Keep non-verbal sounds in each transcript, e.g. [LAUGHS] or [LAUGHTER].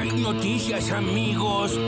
Hay noticias, amigos.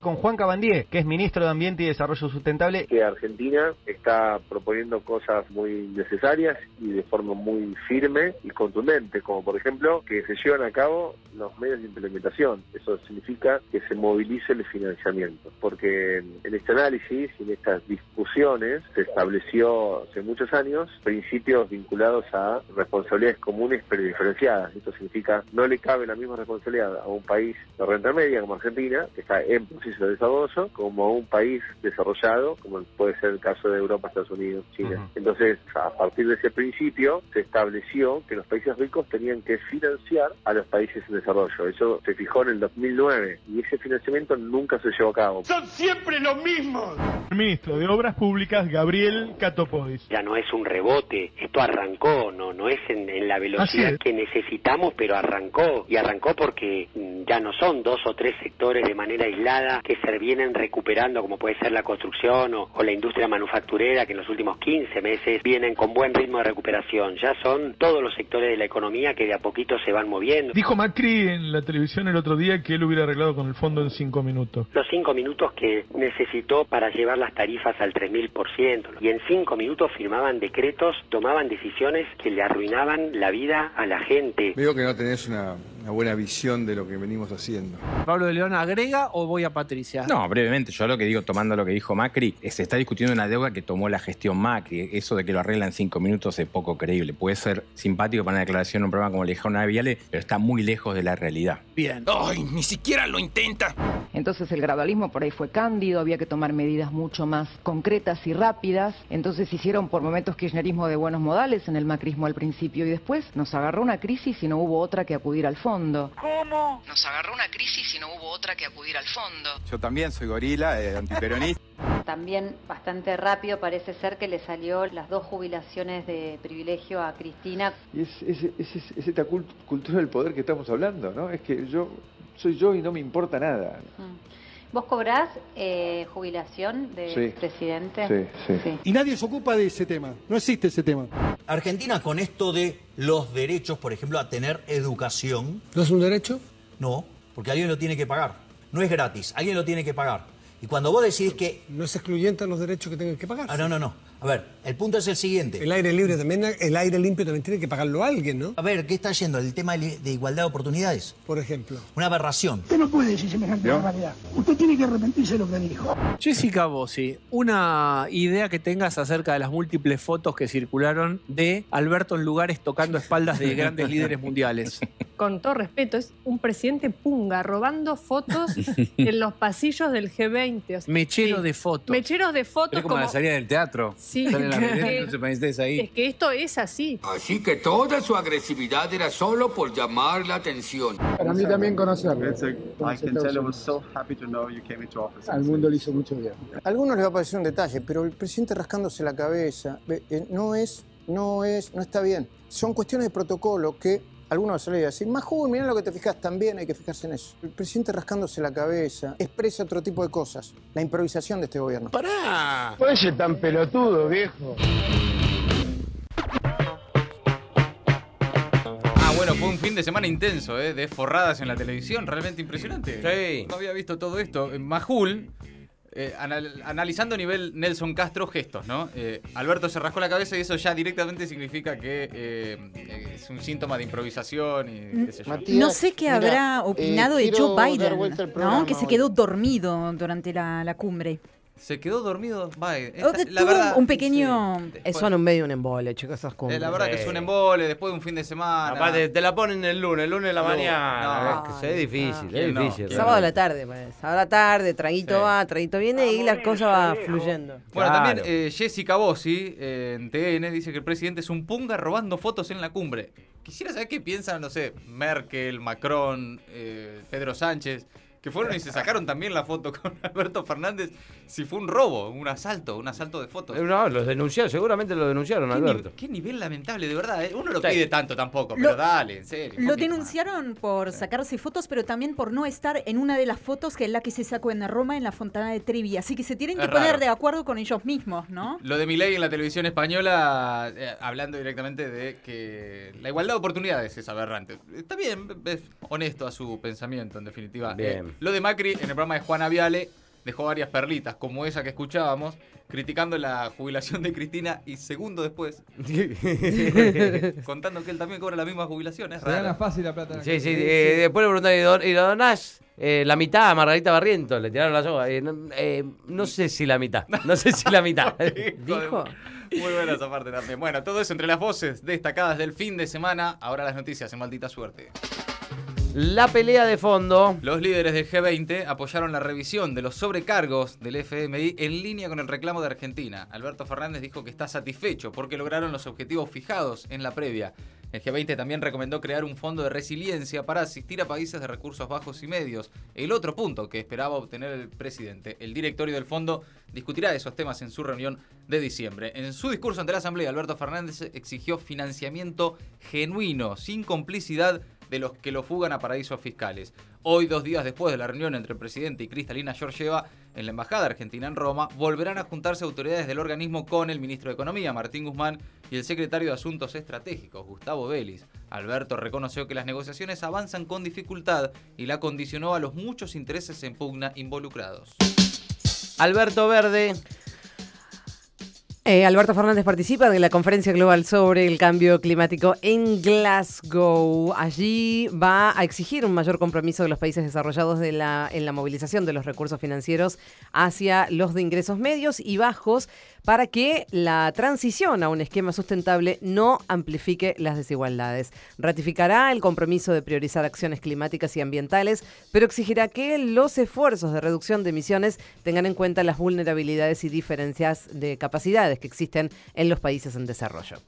Con Juan Cabandier, que es ministro de Ambiente y Desarrollo Sustentable. Que Argentina está proponiendo cosas muy necesarias y de forma muy firme y contundente, como por ejemplo que se llevan a cabo los medios de implementación. Eso significa que se movilice el financiamiento, porque en este análisis y en estas discusiones se estableció hace muchos años principios vinculados a responsabilidades comunes pero diferenciadas. Esto significa no le cabe la misma responsabilidad a un país de renta media como Argentina, que está en desarrollo, como un país desarrollado, como puede ser el caso de Europa, Estados Unidos, China. Entonces, a partir de ese principio, se estableció que los países ricos tenían que financiar a los países en desarrollo. Eso se fijó en el 2009 y ese financiamiento nunca se llevó a cabo. ¡Son siempre los mismos! El ministro de Obras Públicas, Gabriel Catopodis. Ya no es un rebote, esto arrancó, no, no es en, en la velocidad que necesitamos, pero arrancó. Y arrancó porque mm, ya no son dos o tres sectores de manera aislada que se vienen recuperando, como puede ser la construcción o, o la industria manufacturera, que en los últimos 15 meses vienen con buen ritmo de recuperación. Ya son todos los sectores de la economía que de a poquito se van moviendo. Dijo Macri en la televisión el otro día que él hubiera arreglado con el fondo en cinco minutos. Los cinco minutos que necesitó para llevar las tarifas al 3000%. Y en cinco minutos firmaban decretos, tomaban decisiones que le arruinaban la vida a la gente. Veo que no tenés una, una buena visión de lo que venimos haciendo. ¿Pablo de León agrega o voy a Patricia? No, brevemente, yo lo que digo, tomando lo que dijo Macri, se está discutiendo una deuda que tomó la gestión Macri. Eso de que lo arregla en cinco minutos es poco creíble. Puede ser simpático para una declaración en un programa como le dijeron a Viale, pero está muy lejos de la realidad. Bien. ¡Ay, ni siquiera lo intenta! Entonces el gradualismo por ahí fue cándido, había que tomar medidas mucho más concretas y rápidas. Entonces hicieron por momentos kirchnerismo de buenos modales en el macrismo al principio y después nos agarró una crisis y no hubo otra que acudir al fondo. ¿Cómo? Nos agarró una crisis y no hubo otra que acudir al fondo. Yo también soy gorila, eh, antiperonista. [LAUGHS] También bastante rápido parece ser que le salió las dos jubilaciones de privilegio a Cristina. Y es, es, es, es- es esta cult- cultura del poder que estamos hablando, ¿no? Es que yo soy yo y no me importa nada. Mm. ¿Vos cobrás eh, jubilación de Sí. presidente? Sí, sí. Y nadie se ocupa de ese tema. No existe ese tema. Argentina con esto de los derechos, por ejemplo, a tener educación, ¿No es un derecho? no, porque alguien lo tiene que pagar. No es gratis, alguien lo tiene que pagar. Y cuando vos decidís que... No es excluyente a los derechos que tengan que pagar. Ah, no, no, no. A ver, el punto es el siguiente. El aire libre también, el aire limpio también tiene que pagarlo alguien, ¿no? A ver, ¿qué está yendo? El tema de igualdad de oportunidades. Por ejemplo. Una aberración. Usted no puede decir semejante barbaridad. Usted tiene que arrepentirse de lo que dijo. Jessica Bossi, una idea que tengas acerca de las múltiples fotos que circularon de Alberto en lugares tocando espaldas de grandes líderes mundiales. Con todo respeto, es un presidente punga robando fotos [LAUGHS] en los pasillos del G20. o sea, Mechero sí. de fotos. Mecheros de fotos Es como, la salida del teatro. Sí. [LAUGHS] Ahí. Es que esto es así. Así que toda su agresividad era solo por llamar la atención. Para mí también conocerlo. Al mundo le hizo mucho bien. A algunos les va a parecer un detalle, pero el presidente rascándose la cabeza eh, no es, no es, no está bien. Son cuestiones de protocolo que algunos se le decir, Majul, mirá lo que te fijas, también hay que fijarse en eso. El presidente rascándose la cabeza expresa otro tipo de cosas, la improvisación de este gobierno. ¡Pará! Puede ser tan pelotudo, viejo. Ah, bueno, fue un fin de semana intenso, ¿eh? De forradas en la televisión, realmente impresionante. Sí. No había visto todo esto. En Majul, eh, anal- analizando a nivel Nelson Castro gestos, ¿no? Eh, Alberto se rascó la cabeza y eso ya directamente significa que eh, eh, es un síntoma de improvisación y qué sé yo. No sé qué habrá opinado de Joe Biden, ¿no? Que se quedó dormido durante la, la cumbre. Se quedó dormido. Va, esta- la tuvo verdad, un pequeño... Es son un medio un embole, chicos, esas cumbres. eh, la verdad que es un embole después de un fin de semana. Aparte, te la ponen el lunes, el lunes de la No, mañana. no. es que es difícil, ¿quién es no? difícil. ¿Quién Sábado a la tarde, pues. Sábado a la tarde, traguito Sí. va, traguito viene y la cosa va fluyendo. Bueno, Claro. también eh, Jessica Bossi eh, en TN dice que el presidente es un punga robando fotos en la cumbre. Quisiera saber qué piensan, no sé, Merkel, Macron, eh, Pedro Sánchez, que fueron y se sacaron también la foto con [LAUGHS] Alberto Fernández. Si fue un robo, un asalto, un asalto de fotos. Eh, No, los denunciaron, seguramente lo denunciaron, ¿Qué, ni- Alberto. qué nivel lamentable, de verdad. eh. Uno lo Sí. pide tanto tampoco, Lo- pero dale, en serio. Lo denunciaron por sacarse fotos, pero también por no estar en una de las fotos que es la que se sacó en Roma en la Fontana de Trevi. Así que se tienen que Es poner raro. de acuerdo con ellos mismos, ¿no? Lo de Milei en la televisión española, eh, hablando directamente de que la igualdad de oportunidades es aberrante. Está bien, es honesto a su pensamiento, en definitiva. Bien. Eh, lo de Macri en el programa de Juana Viale dejó varias perlitas, como esa que escuchábamos, criticando la jubilación de Cristina y segundo después, [LAUGHS] contando que él también cobra la misma jubilación. Es Se gana raro. fácil la plata. Sí, sí, eh, después le preguntaron, ¿y don- ¿y lo donás? Eh, la mitad a Margarita Barrientos, le tiraron la soga. Eh, no, eh, no sé si la mitad, no sé si la mitad. [LAUGHS] [LAUGHS] Dijo. Muy buena esa parte también. Bueno, todo eso entre las voces destacadas del fin de semana. Ahora las noticias en maldita suerte. La pelea de fondo. Los líderes del G20 apoyaron la revisión de los sobrecargos del FMI en línea con el reclamo de Argentina. Alberto Fernández dijo que está satisfecho porque lograron los objetivos fijados en la previa. El G20 también recomendó crear un fondo de resiliencia para asistir a países de recursos bajos y medios. El otro punto que esperaba obtener el presidente. El directorio del fondo discutirá esos temas en su reunión de diciembre. En su discurso ante la Asamblea, Alberto Fernández exigió financiamiento genuino, sin complicidad de los que lo fugan a paraísos fiscales. Hoy, dos días después de la reunión entre el presidente y Cristalina Georgieva en la Embajada Argentina en Roma, volverán a juntarse autoridades del organismo con el ministro de Economía, Martín Guzmán, y el secretario de Asuntos Estratégicos, Gustavo Vélez. Alberto reconoció que las negociaciones avanzan con dificultad y la condicionó a los muchos intereses en pugna involucrados. Alberto Verde. Eh, Alberto Fernández participa de la conferencia global sobre el cambio climático en Glasgow. Allí va a exigir un mayor compromiso de los países desarrollados de la- en la movilización de los recursos financieros hacia los de ingresos medios y bajos para que la transición a un esquema sustentable no amplifique las desigualdades. Ratificará el compromiso de priorizar acciones climáticas y ambientales, pero exigirá que los esfuerzos de reducción de emisiones tengan en cuenta las vulnerabilidades y diferencias de capacidades que existen en los países en desarrollo.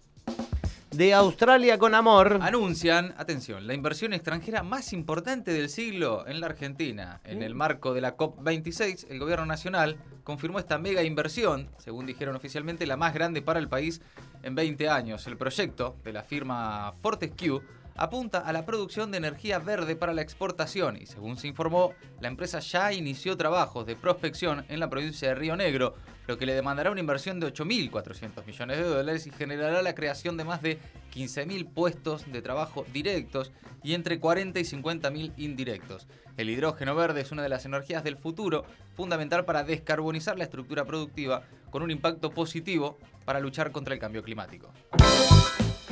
De Australia con amor. Anuncian, atención, la inversión extranjera más importante del siglo en la Argentina. En el marco de la COP26, el gobierno nacional confirmó esta mega inversión, según dijeron oficialmente, la más grande para el país en 20 años. El proyecto de la firma Fortescue apunta a la producción de energía verde para la exportación y según se informó, la empresa ya inició trabajos de prospección en la provincia de Río Negro, lo que le demandará una inversión de 8.400 millones de dólares y generará la creación de más de 15.000 puestos de trabajo directos y entre 40 y 50.000 indirectos. El hidrógeno verde es una de las energías del futuro, fundamental para descarbonizar la estructura productiva con un impacto positivo para luchar contra el cambio climático.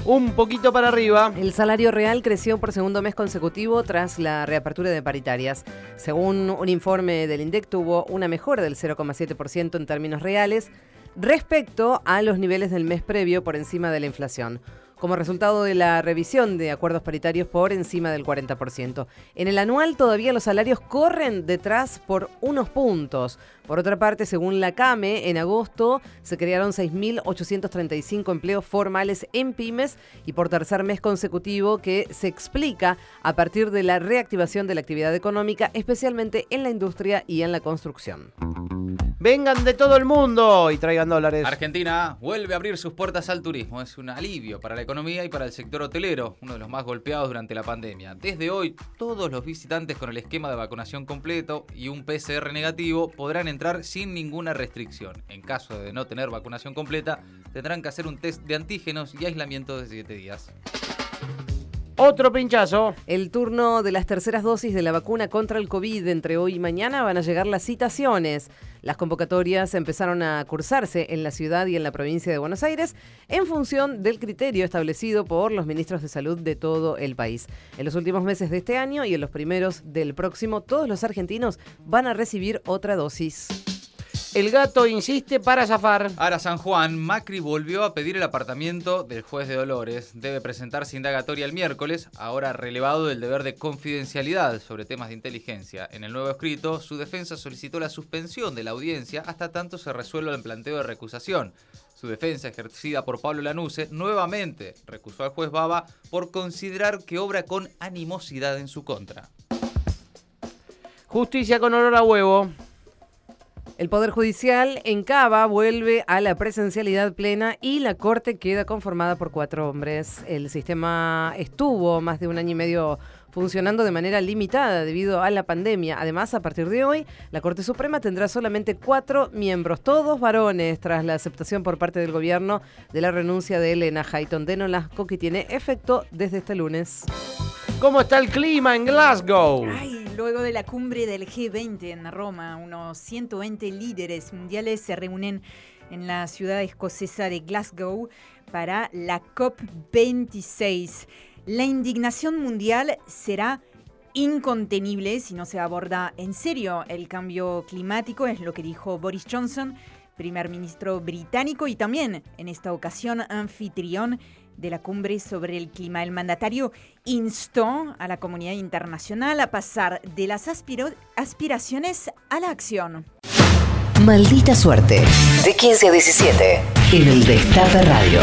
Un poquito para arriba. El salario real creció por segundo mes consecutivo tras la reapertura de paritarias. Según un informe del INDEC, tuvo una mejora del 0,7% en términos reales respecto a los niveles del mes previo por encima de la inflación como resultado de la revisión de acuerdos paritarios por encima del 40%. En el anual todavía los salarios corren detrás por unos puntos. Por otra parte, según la CAME, en agosto se crearon 6.835 empleos formales en pymes y por tercer mes consecutivo que se explica a partir de la reactivación de la actividad económica, especialmente en la industria y en la construcción. Vengan de todo el mundo y traigan dólares. Argentina vuelve a abrir sus puertas al turismo. Es un alivio para la economía y para el sector hotelero, uno de los más golpeados durante la pandemia. Desde hoy, todos los visitantes con el esquema de vacunación completo y un PCR negativo podrán entrar sin ninguna restricción. En caso de no tener vacunación completa, tendrán que hacer un test de antígenos y aislamiento de 7 días. Otro pinchazo. El turno de las terceras dosis de la vacuna contra el COVID entre hoy y mañana van a llegar las citaciones. Las convocatorias empezaron a cursarse en la ciudad y en la provincia de Buenos Aires en función del criterio establecido por los ministros de salud de todo el país. En los últimos meses de este año y en los primeros del próximo, todos los argentinos van a recibir otra dosis. El gato insiste para zafar. Ahora San Juan, Macri volvió a pedir el apartamiento del juez de Dolores. Debe presentarse indagatoria el miércoles, ahora relevado del deber de confidencialidad sobre temas de inteligencia. En el nuevo escrito, su defensa solicitó la suspensión de la audiencia hasta tanto se resuelva el planteo de recusación. Su defensa, ejercida por Pablo Lanuse, nuevamente recusó al juez Baba por considerar que obra con animosidad en su contra. Justicia con olor a huevo. El Poder Judicial en Cava vuelve a la presencialidad plena y la Corte queda conformada por cuatro hombres. El sistema estuvo más de un año y medio funcionando de manera limitada debido a la pandemia. Además, a partir de hoy, la Corte Suprema tendrá solamente cuatro miembros, todos varones, tras la aceptación por parte del gobierno de la renuncia de Elena Hayton de Nolasco, que tiene efecto desde este lunes. ¿Cómo está el clima en Glasgow? Ay, luego de la cumbre del G20 en Roma, unos 120 líderes mundiales se reúnen en la ciudad escocesa de Glasgow para la COP26. La indignación mundial será incontenible si no se aborda en serio el cambio climático, es lo que dijo Boris Johnson, primer ministro británico y también en esta ocasión anfitrión de la cumbre sobre el clima. El mandatario instó a la comunidad internacional a pasar de las aspiraciones a la acción. Maldita suerte. De 15 a 17. En el Destape Radio.